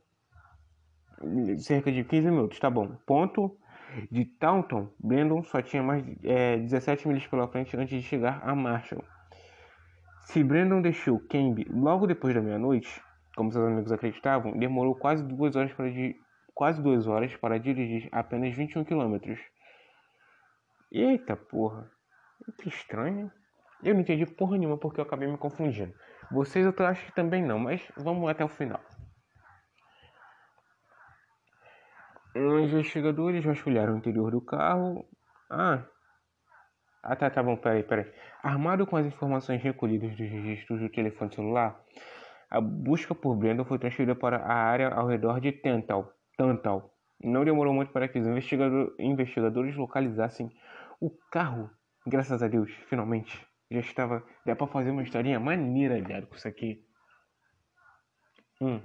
cerca de 15 minutos, tá bom. Ponto de Taunton, Brandon só tinha mais é, 17 milhas pela frente antes de chegar a Marshall. Se Brandon deixou Camby logo depois da meia-noite, como seus amigos acreditavam, demorou quase duas horas para, quase duas horas para dirigir apenas 21 quilômetros. Eita porra, que estranho. Eu não entendi porra nenhuma porque eu acabei me confundindo. Vocês eu acho que também não, mas vamos até o final. Os investigadores vasculharam o interior do carro. Ah. Ah, tá, tá bom, peraí, peraí. Armado com as informações recolhidas dos registros do telefone celular, a busca por Brandon foi transferida para a área ao redor de Tantal. Não demorou muito para que os investigador, investigadores localizassem o carro. Graças a Deus, finalmente. Já estava. Dá pra fazer uma historinha maneira, viado, com isso aqui. Hum.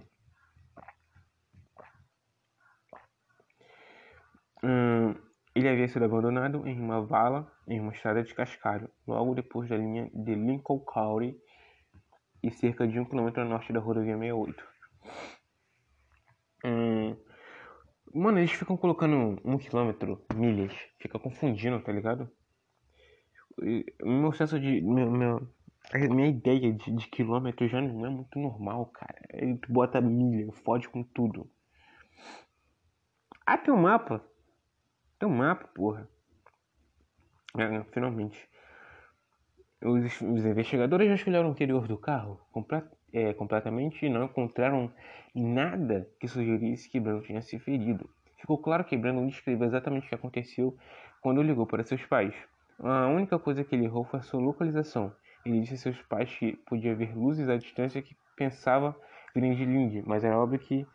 Hum, ele havia sido abandonado em uma vala em uma estrada de cascalho, logo depois da linha de Lincoln County e cerca de um quilômetro a norte da rodovia 68. Hum, mano, eles ficam colocando um quilômetro, milhas, fica confundindo, tá ligado? meu senso de. Meu, meu, minha ideia de, de quilômetro já não é muito normal, cara. Ele bota milha, fode com tudo. Ah, tem um mapa. Tem um mapa, porra. É, finalmente. Os, os, investigadores já escolheram o interior do carro complet, é, completamente e não encontraram nada que sugerisse que Brandon tinha se ferido. Ficou claro que Brandon descreveu exatamente o que aconteceu quando ligou para seus pais. A única coisa que ele errou foi a sua localização. Ele disse a seus pais que podia ver luzes à distância que pensava virem de Lindy, mas era óbvio que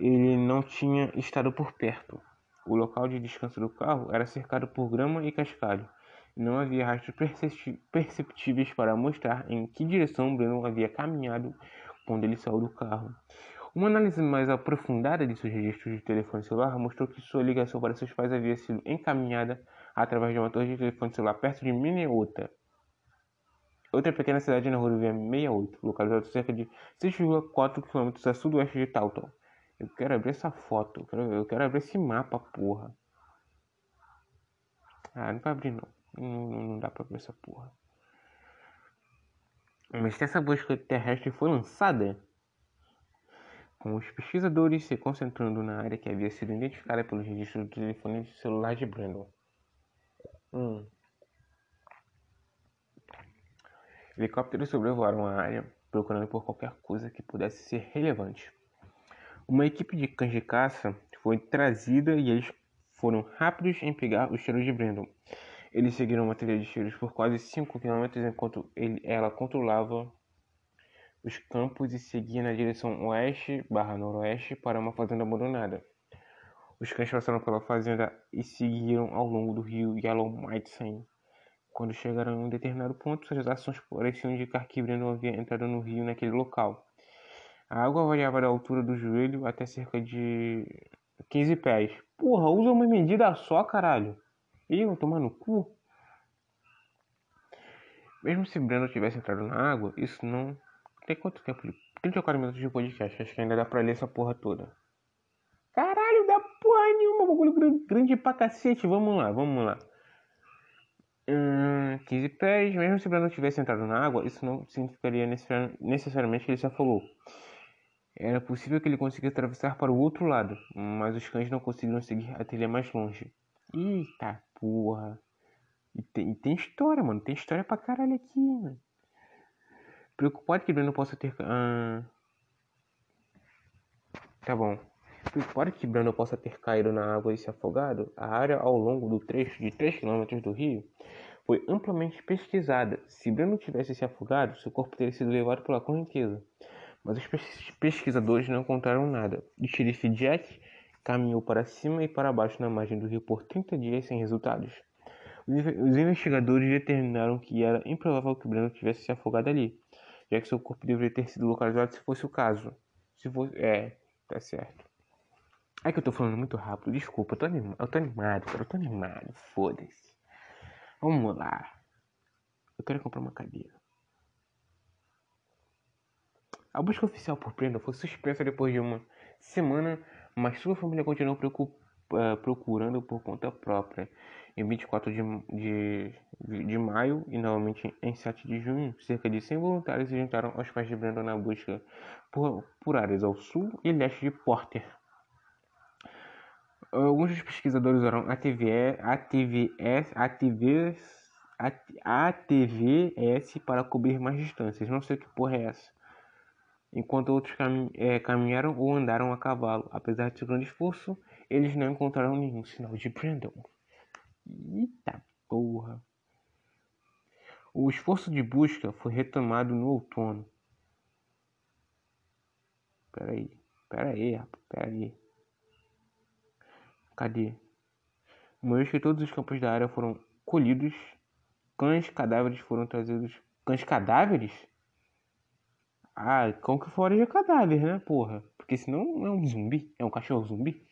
ele não tinha estado por perto. O local de descanso do carro era cercado por grama e cascalho. Não havia rastros perceptíveis para mostrar em que direção Breno havia caminhado quando ele saiu do carro. Uma análise mais aprofundada de seus registros de telefone celular mostrou que sua ligação para seus pais havia sido encaminhada através de uma torre de telefone celular perto de Minneota, outra pequena cidade na rodovia 68, localizada cerca de 6,4 km a sudoeste de Taunton. Eu quero abrir essa foto. Eu quero, eu quero abrir esse mapa, porra. Ah, não vai abrir não. Não, não dá pra abrir essa porra. Mas se essa busca terrestre foi lançada, com os pesquisadores se concentrando na área que havia sido identificada pelos registros do telefone celular de Brandon. Hum. Helicópteros sobrevoaram a área, procurando por qualquer coisa que pudesse ser relevante. Uma equipe de cães de caça foi trazida e eles foram rápidos em pegar os tiros de Brandon. Eles seguiram uma trilha de tiros por quase 5 km enquanto ele, ela controlava os campos e seguia na direção oeste/noroeste para uma fazenda abandonada. Os cães passaram pela fazenda e seguiram ao longo do rio Yellowknife. Quando chegaram em um determinado ponto, suas ações pareciam indicar que Brandon havia entrado no rio naquele local. A água variava da altura do joelho até cerca de 15 pés. Porra, usa uma medida só, caralho. Eu tomar no cu? Mesmo se Breno tivesse entrado na água, isso não. Tem quanto tempo? 34 minutos de podcast. Acho que ainda dá pra ler essa porra toda. Caralho, dá porra nenhuma. Bagulho grande pra cacete. Vamos lá, vamos lá. Hum, 15 pés. Mesmo se Breno tivesse entrado na água, isso não significaria necessariamente que ele se afogou. Era possível que ele conseguisse atravessar para o outro lado, mas os cães não conseguiram seguir a trilha mais longe. Eita porra! E tem, tem história, mano. Tem história pra caralho aqui, mano. Preocupado que Brandon possa ter. Ah... Tá bom. Preocupado que Brandon possa ter caído na água e se afogado, a área ao longo do trecho de 3 km do rio foi amplamente pesquisada. Se Brandon tivesse se afogado, seu corpo teria sido levado pela correnteza. Mas os pesquisadores não encontraram nada. O xerife Jack caminhou para cima e para baixo na margem do rio por 30 dias sem resultados. Os investigadores determinaram que era improvável que Brandon tivesse se afogado ali, já que seu corpo deveria ter sido localizado se fosse o caso. Se fosse. É, tá certo. É que eu tô falando muito rápido, desculpa, eu tô, eu tô animado, cara, eu tô animado, foda-se. Vamos lá. Eu quero comprar uma cadeira. A busca oficial por Brandon foi suspensa depois de uma semana, mas sua família continuou uh, procurando por conta própria. Em 24 de, de, de maio e novamente em 7 de junho, cerca de 100 voluntários se juntaram aos pais de Brandon na busca por, por áreas ao sul e leste de Porter. Alguns dos pesquisadores usaram ATV, ATVS, ATVs, ATVS para cobrir mais distâncias. Não sei que porra é essa. Enquanto outros é, caminharam ou andaram a cavalo. Apesar de seu grande esforço, eles não encontraram nenhum sinal de Brandon. Eita porra. O esforço de busca foi retomado no outono. Peraí, peraí, peraí. Cadê? Uma vez que todos os campos da área foram colhidos, cães cadáveres foram trazidos. Cães cadáveres? Ah, cão que de cadáver, né, porra? Porque senão é um zumbi, é um cachorro zumbi.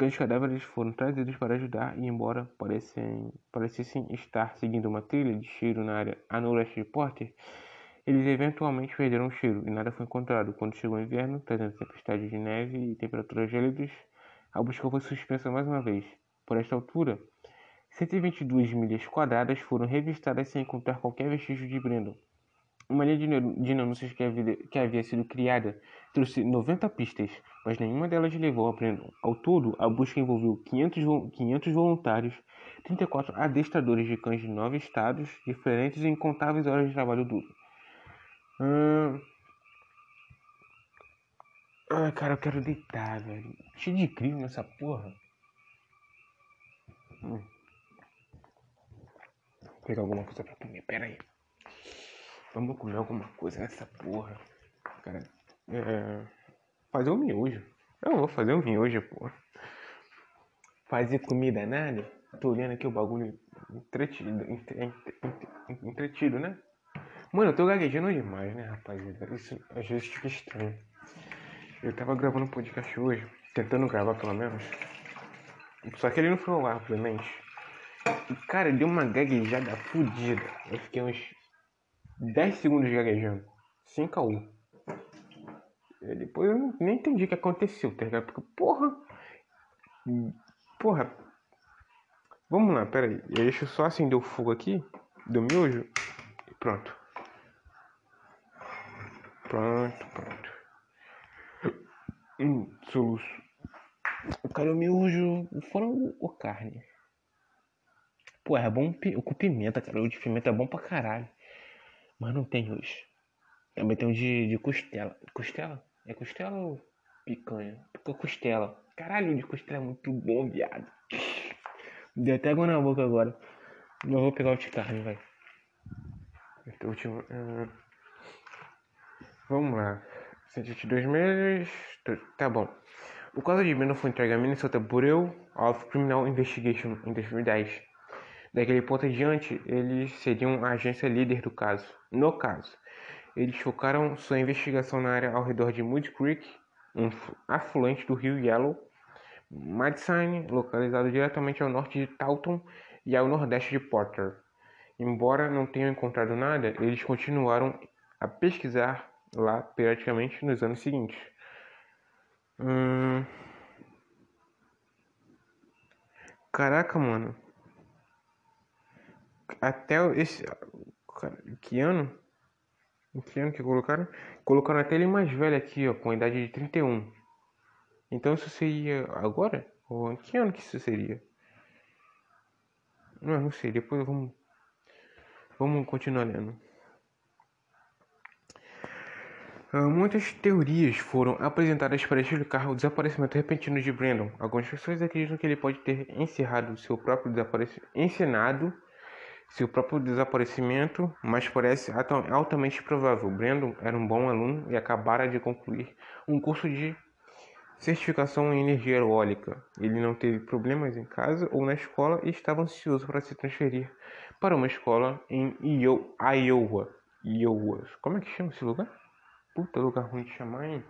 Os cadáveres foram trazidos para ajudar e, embora parecessem, parecessem estar seguindo uma trilha de cheiro na área a noroeste de Porter, eles eventualmente perderam o cheiro e nada foi encontrado. Quando chegou o inverno, trazendo tempestade de neve e temperaturas gélidas, a busca foi suspensa mais uma vez. Por esta altura, 122 milhas quadradas foram revistadas sem encontrar qualquer vestígio de Brandon. Uma linha de, de denúncias que havia, que havia sido criada trouxe 90 pistas, mas nenhuma delas levou a Brandon. Ao todo, a busca envolveu 500, 500 voluntários, 34 adestradores de cães de nove estados diferentes e incontáveis horas de trabalho duro. Hum... Ai, cara, eu quero deitar, velho. Cheio de crime nessa porra. Hum. Vou pegar alguma coisa pra comer, pera aí. Vamos comer alguma coisa nessa porra. Cara, é... Fazer um miojo. Eu vou fazer um miojo, porra. Fazer comida nada? Tô olhando aqui o bagulho entretido, entretido, né? Mano, eu tô gaguejando demais, né, rapaziada? Isso às vezes fica estranho. Eu tava gravando um podcast hoje, tentando gravar pelo menos. Só que ele não foi ao ar, obviamente. E, cara, deu uma gaguejada fodida. Eu fiquei uns 10 segundos gaguejando. Sem caô. E depois eu nem entendi o que aconteceu, tá ligado? Porque, porra. Porra. Vamos lá, pera aí. Deixa eu só acender o fogo aqui do miojo. E pronto. Pronto, pronto. Hum, soluço. Cara, o miojo. Frango ou carne? Pô, é bom com pimenta, cara. O de pimenta é bom pra caralho. Mas não tem hoje. Também tem um de, de costela. Costela? É costela ou picanha? Costela. Caralho, o de costela é muito bom, viado. Deu até água na boca agora. Mas vou pegar o de carne, vai. Então, último. Uh... Vamos lá. 122 meses. Tá bom. O caso de Brandon foi entregue à Minnesota Bureau of Criminal Investigation em 2010. Daquele ponto em diante, eles seriam a agência líder do caso. No caso, eles focaram sua investigação na área ao redor de Mud Creek, um afluente do rio Yellow, Madison, localizado diretamente ao norte de Taunton e ao nordeste de Porter. Embora não tenham encontrado nada, eles continuaram a pesquisar lá periodicamente nos anos seguintes. Hum... Caraca, mano até esse. Que ano? Que ano que colocaram? Colocaram até ele mais velho aqui, ó, com a idade de 31. Então isso seria agora? Ou em que ano que isso seria? Não, não sei, depois vamos. Vamos continuar lendo. Uh, muitas teorias foram apresentadas para explicar o desaparecimento repentino de Brandon. Algumas pessoas acreditam que ele pode ter encerrado seu próprio desaparecimento, encenado seu próprio desaparecimento, mas parece altamente provável. Brandon era um bom aluno e acabara de concluir um curso de certificação em energia eólica. Ele não teve problemas em casa ou na escola e estava ansioso para se transferir para uma escola em Iowa. Iowa. Como é que chama esse lugar? Puta lugar ruim de chamar, hein?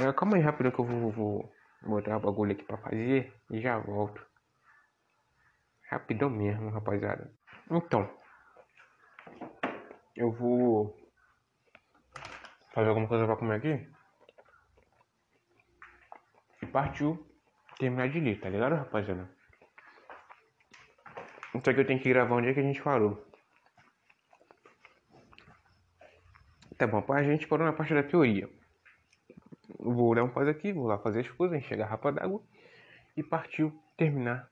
É, calma aí rápido que eu vou, vou botar o bagulho aqui para fazer e já volto. Rapidão mesmo, rapaziada. Então, eu vou fazer alguma coisa para comer aqui partiu terminar de ler, tá ligado, rapaziada? Só que eu tenho que gravar onde é que a gente parou. Tá bom, a gente parou na parte da teoria. Vou dar um pause aqui, vou lá fazer as coisas, encher a rapa d'água e partiu terminar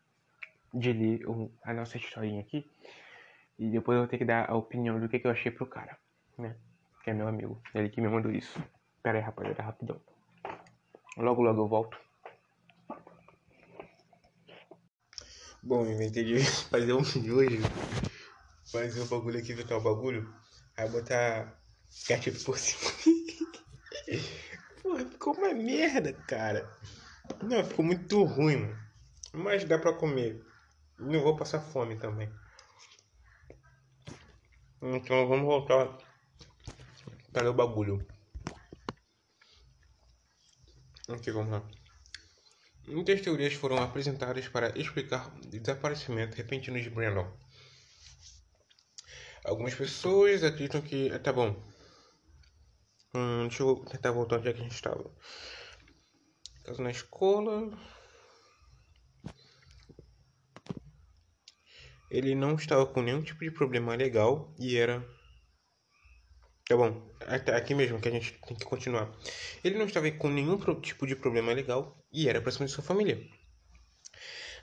de ler a nossa historinha aqui. E depois eu vou ter que dar a opinião do que, que eu achei pro cara, né? Que é meu amigo, ele que me mandou isso. Pera aí, rapaziada, rapidão. Logo, logo eu volto. Bom, inventei de fazer um hoje. Fazer um bagulho aqui, botar o bagulho. Aí botar ketchup por cima. Porra, ficou uma merda, cara. Não, ficou muito ruim, mano. Mas dá pra comer. Não vou passar fome também. Então vamos voltar para o bagulho. Aqui, vamos lá. Muitas teorias foram apresentadas para explicar o desaparecimento repentino de Brandon. Algumas pessoas acreditam que. Ah, tá bom. Hum, deixa eu tentar voltar onde é que a gente estava. Caso na escola. Ele não estava com nenhum tipo de problema legal e era Tá bom, aqui mesmo que a gente tem que continuar. Ele não estava com nenhum tipo de problema legal e era próximo de sua família.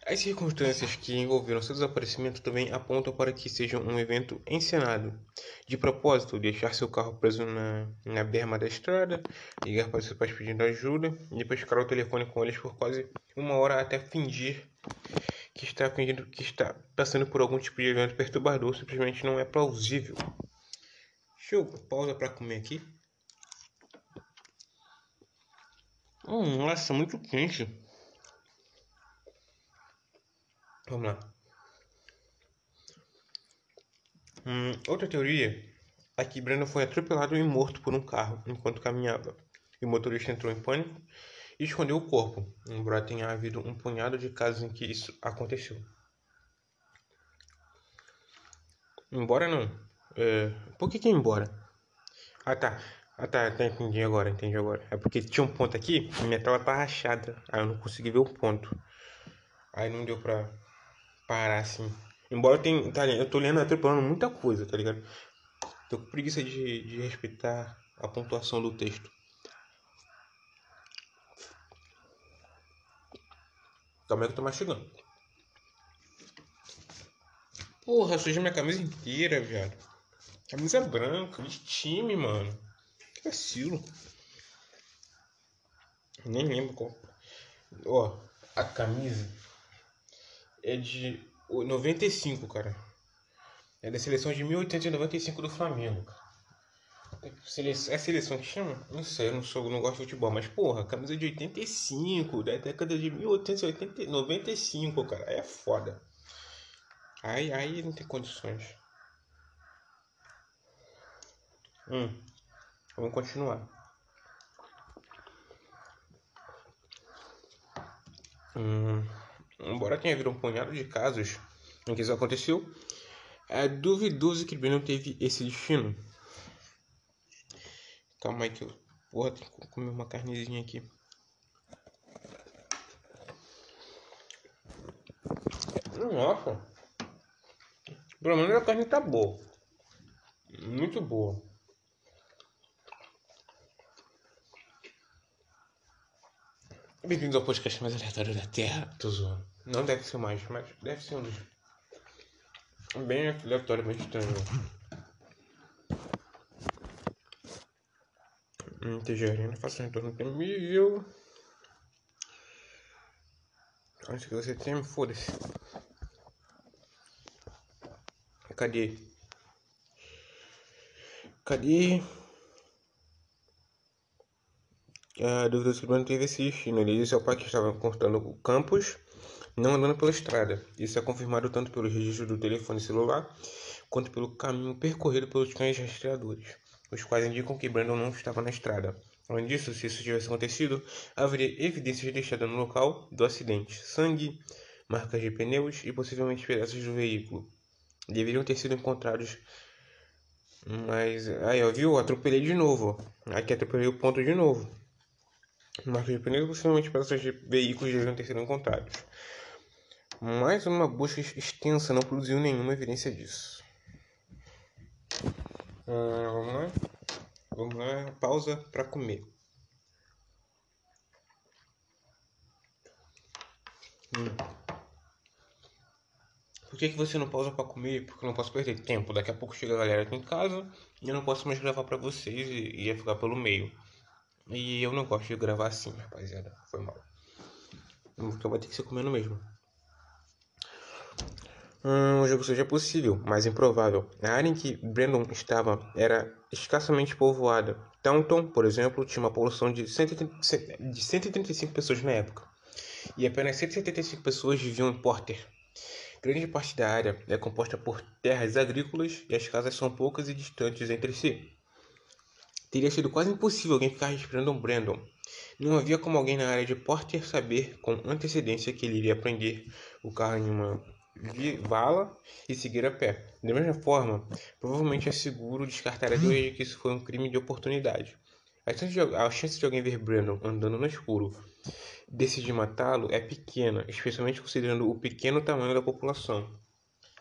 As circunstâncias que envolveram seu desaparecimento também apontam para que seja um evento encenado. De propósito, deixar seu carro preso na, na berma da estrada, ligar para seus pais pedindo ajuda, e depois ficar ao telefone com eles por quase uma hora até fingir que está que está passando por algum tipo de evento perturbador simplesmente não é plausível. Deixa eu pausa para comer aqui. Hum, nossa, muito quente. Vamos lá. Hum, outra teoria é que Breno foi atropelado e morto por um carro enquanto caminhava. E o motorista entrou em pânico escondeu o corpo, embora tenha havido um punhado de casos em que isso aconteceu. Embora não, é, por que que ia embora? Ah tá. Ah tá, tá, entendi agora, entendi agora. É porque tinha um ponto aqui minha tela tá rachada. Aí eu não consegui ver o ponto. Aí não deu pra parar assim. Embora eu tenha. Tá, eu tô lendo atropelando muita coisa, tá ligado? Tô com preguiça de, de respeitar a pontuação do texto. Calma aí que eu tô mastigando. Porra, sujei minha camisa inteira, viado. Camisa branca, de time, mano. Que vacilo. Nem lembro qual. Ó, a camisa é de 95, cara. É da seleção de 1895 do Flamengo, cara. Seleção, é seleção que chama? Não sei, eu não sou, não gosto de futebol, mas porra, camisa de 85, da década de 1895, cara. É foda. Aí, aí não tem condições. Hum, vamos continuar. Hum, embora tenha havido um punhado de casos em que isso aconteceu, é duvidoso que ele não teve esse destino. Calma aí que eu porra, que comer uma carnezinha aqui. Nossa, pelo menos a carne tá boa, muito boa. Bem-vindos ao podcast mais aleatório da Terra. Tô zoando. Não deve ser mais, mas deve ser um dos. Bem aleatório, bem estranho. Integerina faça em torno de mil. Acho que você tem, foda-se. Cadê? Cadê? A dúvida sobre não teve esse destino. Ele disse ao pai que estava cortando o campus, não andando pela estrada. Isso é confirmado tanto pelo registro do telefone celular, quanto pelo caminho percorrido pelos cães rastreadores, os quais indicam que Brandon não estava na estrada. Além disso, se isso tivesse acontecido, haveria evidências deixadas no local do acidente: sangue, marcas de pneus e possivelmente pedaços do veículo deveriam ter sido encontrados. Mas aí, ó, viu? Atropelei de novo. Aqui atropelei o ponto de novo. Marcas de pneus possivelmente peças de veículos deveriam ter sido encontrados. Mais uma busca extensa não produziu nenhuma evidência disso. Ah, vamos lá. Vamos lá. Pausa para comer. Hum. Por que, que você não pausa para comer? Porque eu não posso perder tempo. Daqui a pouco chega a galera aqui em casa e eu não posso mais gravar para vocês e ia ficar pelo meio. E eu não gosto de gravar assim, rapaziada. Foi mal. Então vai ter que ser comendo mesmo. Hum, o jogo seja possível, mas improvável. A área em que Brandon estava era escassamente povoada. Taunton, por exemplo, tinha uma população de, 130, de 135 pessoas na época. E apenas 175 pessoas viviam em Porter. Grande parte da área é composta por terras agrícolas e as casas são poucas e distantes entre si. Teria sido quase impossível alguém ficar respirando um Brandon. Não havia como alguém na área de Porter saber com antecedência que ele iria prender o carro em uma vala e seguir a pé. Da mesma forma, provavelmente é seguro descartar a teoria de que isso foi um crime de oportunidade. A chance de, a chance de alguém ver Brandon andando no escuro decidir matá-lo é pequena, especialmente considerando o pequeno tamanho da população.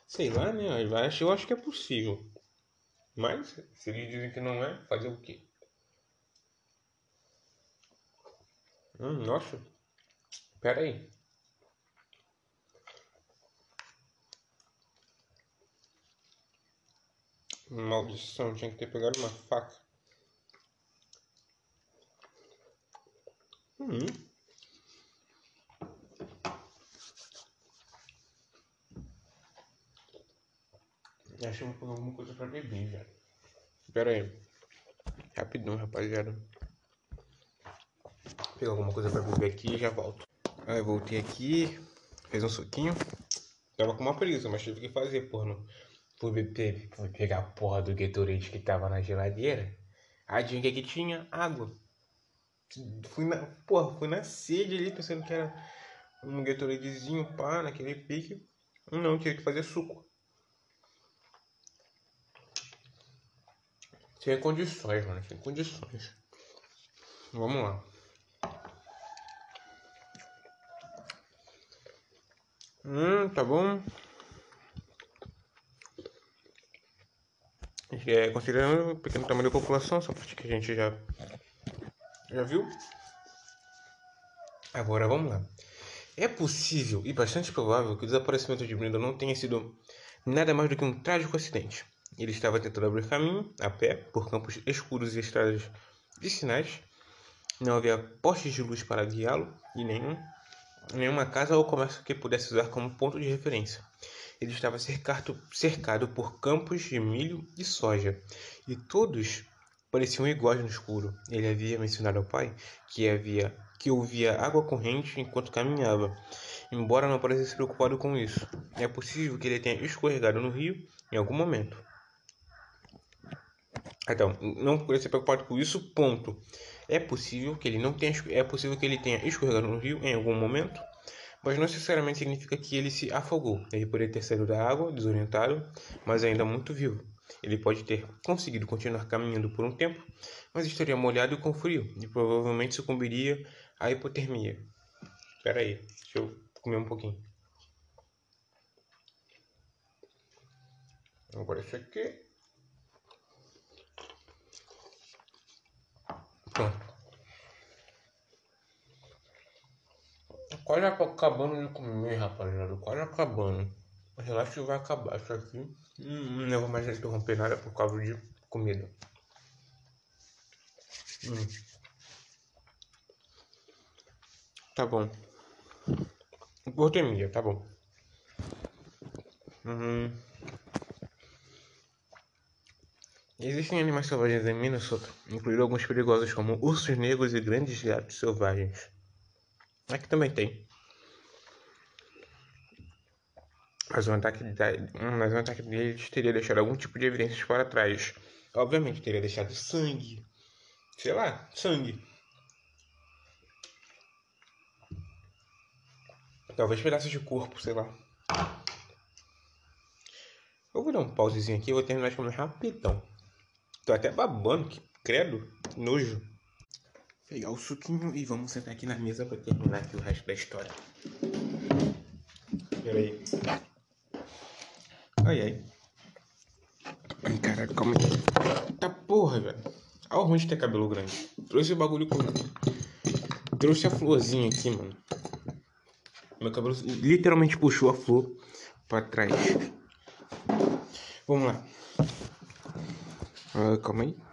Sei lá, né? Eu acho que é possível. Mas, se eles dizem que não é, fazer o quê? Hum, nossa. Pera aí. Maldição, tinha que ter pegado uma faca. Hum. Acho que vou pegar alguma coisa pra beber, velho. Pera aí. Rapidão, rapaziada. Vou pegar alguma coisa pra beber aqui e já volto. Aí, voltei aqui. Fez um suquinho. Tava com uma preguiça, mas tive que fazer, porra. Não. Fui, fui pegar a porra do Gatorade que tava na geladeira. Adivinha o que, que tinha? Água. Fui na, porra, fui na sede ali pensando que era um Gatoradezinho, pá, naquele pique. Não, tive que fazer suco. Sem condições, mano, sem condições. Vamos lá. Hum, tá bom. É, considerando o pequeno tamanho da população, essa parte que a gente já já viu? Agora vamos lá. É possível e bastante provável que o desaparecimento de Brenda não tenha sido nada mais do que um trágico acidente. Ele estava tentando abrir caminho, a pé, por campos escuros e estradas vicinais. Não havia postes de luz para guiá-lo e nenhum, nenhuma casa ou comércio que pudesse usar como ponto de referência. Ele estava cercado, cercado por campos de milho e soja, e todos pareciam iguais no escuro. Ele havia mencionado ao pai que havia que ouvia água corrente enquanto caminhava, embora não parecesse preocupado com isso. É possível que ele tenha escorregado no rio em algum momento. Então, não parecia preocupado com isso, ponto. É possível que ele não tenha é possível que ele tenha escorregado no rio em algum momento, mas não necessariamente significa que ele se afogou. Ele poderia ter saído da água desorientado, mas ainda muito vivo. Ele pode ter conseguido continuar caminhando por um tempo, mas estaria molhado e com frio e provavelmente sucumbiria à hipotermia. Espera aí, deixa eu comer um pouquinho. Agora isso aqui. Pronto. Quase acabando de comer, rapaziada. Quase acabando. Relaxa que vai acabar isso aqui. Hum, não vou mais interromper nada por causa de comida. Hum. Tá bom. Hipotermia, tá bom. Hum. Existem animais selvagens em Minnesota, incluindo alguns perigosos como ursos negros e grandes gatos selvagens. Aqui também tem. Mas o ataque, mas o ataque deles teria deixado algum tipo de evidências para trás. Obviamente, teria deixado sangue. Sei lá, sangue. Talvez pedaços de corpo, sei lá. Eu vou dar um pausezinho aqui vou terminar de comer rapidão. Tô até babando, que credo, nojo. Pegar o suquinho e vamos sentar aqui na mesa para terminar aqui o resto da história. Pera aí. Ai, ai. Ai, caralho, calma aí. Tá porra, velho. Olha o ruim de ter cabelo grande. Trouxe o bagulho com. Trouxe a florzinha aqui, mano. Meu cabelo literalmente puxou a flor pra trás. Vamos lá. Ah, calma aí.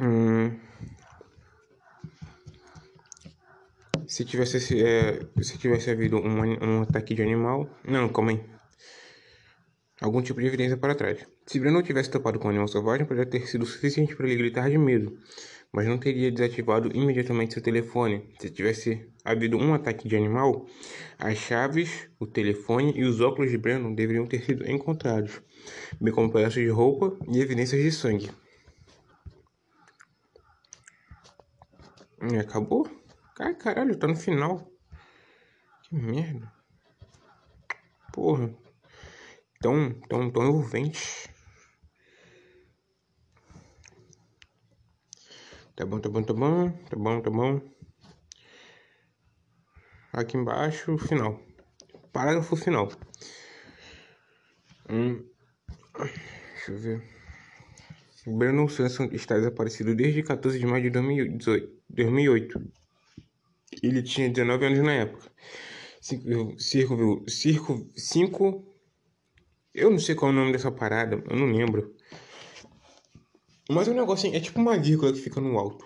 Hum. Se tivesse, é, se tivesse havido um, um ataque de animal. Não, calma aí. Algum tipo de evidência para trás. Se Breno tivesse topado com um animal selvagem, poderia ter sido suficiente para ele gritar de medo, mas não teria desativado imediatamente seu telefone. Se tivesse havido um ataque de animal, as chaves, o telefone e os óculos de Breno deveriam ter sido encontrados, bem como pedaços de roupa e evidências de sangue. Acabou? Ai, caralho, tá no final. Que merda. Porra. Tão, tão, tão envolvente. Tá bom, tá bom, tá bom. Tá bom, tá bom. Aqui embaixo, final. Parágrafo final. Hum. Deixa eu ver. Brandon Sanson está desaparecido desde 14 de maio de 2018, 2008. Ele tinha 19 anos na época. Circo, circo, 5. Eu não sei qual é o nome dessa parada, eu não lembro. Mas o negócio é tipo uma vírgula que fica no alto.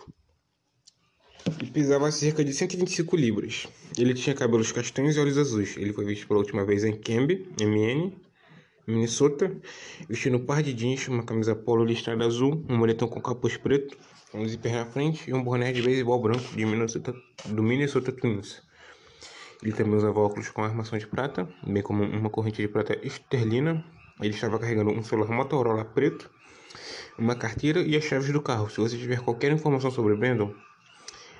E pesava cerca de 125 libras. Ele tinha cabelos castanhos e olhos azuis. Ele foi visto pela última vez em Camby, MN, Minnesota, vestindo um par de jeans, uma camisa polo listrada azul, um moletom com capuz preto, um zíper na frente e um boné de beisebol branco de Minnesota, do Minnesota Twins. Ele também usava óculos com armação de prata, bem como uma corrente de prata esterlina. Ele estava carregando um celular Motorola preto, uma carteira e as chaves do carro. Se você tiver qualquer informação sobre Brandon,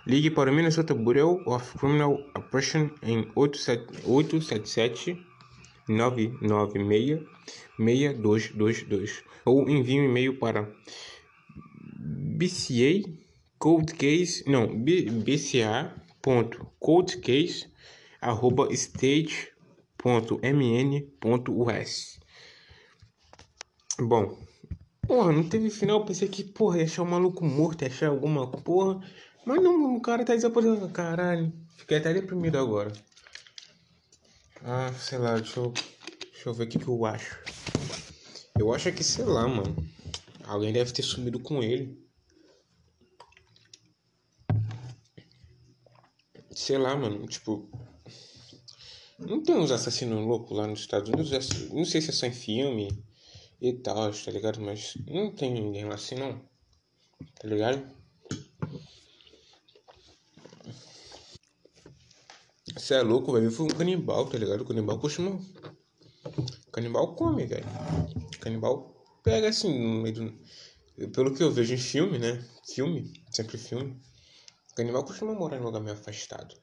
ligue para o Minnesota Bureau of Criminal Oppression em 877 996 6222 ou envie um e-mail para BCA Codecase, não, bca.codecase arroba state.mn.us. Bom, porra, não teve final, pensei que, porra, ia achar um maluco morto, ia achar alguma porra, mas não, o cara tá desaparecendo, caralho, fiquei até deprimido agora. Ah, sei lá, deixa eu, deixa eu ver o que, que eu acho. Eu acho que, sei lá, mano. Alguém deve ter sumido com ele. Sei lá, mano. Tipo. Não tem uns assassinos loucos lá nos Estados Unidos? É não sei se é só em filme e tal, tá ligado? Mas não tem ninguém lá assim, não. Tá ligado? Você é louco, velho. Foi um canibal, tá ligado? O canibal costuma. O canibal come, velho. Canibal pega assim no meio do... Pelo que eu vejo em filme, né? Filme, sempre filme. O canibal costuma morar em lugar meio afastado.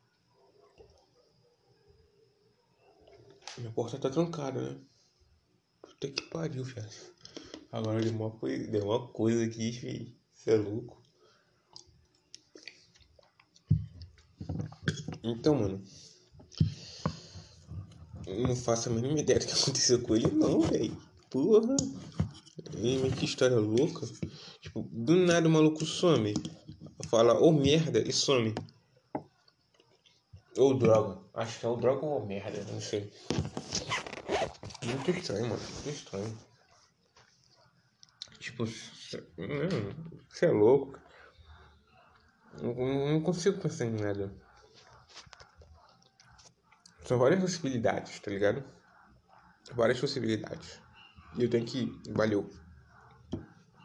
Minha porta tá trancada, né? Puta que pariu, velho. Agora deu uma coisa, deu uma coisa aqui, filho. Você é louco. Então, mano. Não faço a mínima ideia do que aconteceu com ele, não, velho. Porra. Que história louca. Tipo, do nada o maluco some. Fala, ô oh, merda, e some. Ou droga. Acho que é o droga ou merda, não sei. Muito estranho, mano. Muito estranho. Tipo, você é louco. Não, não consigo pensar em nada. São várias possibilidades, tá ligado? Várias possibilidades. E eu tenho que. Valeu.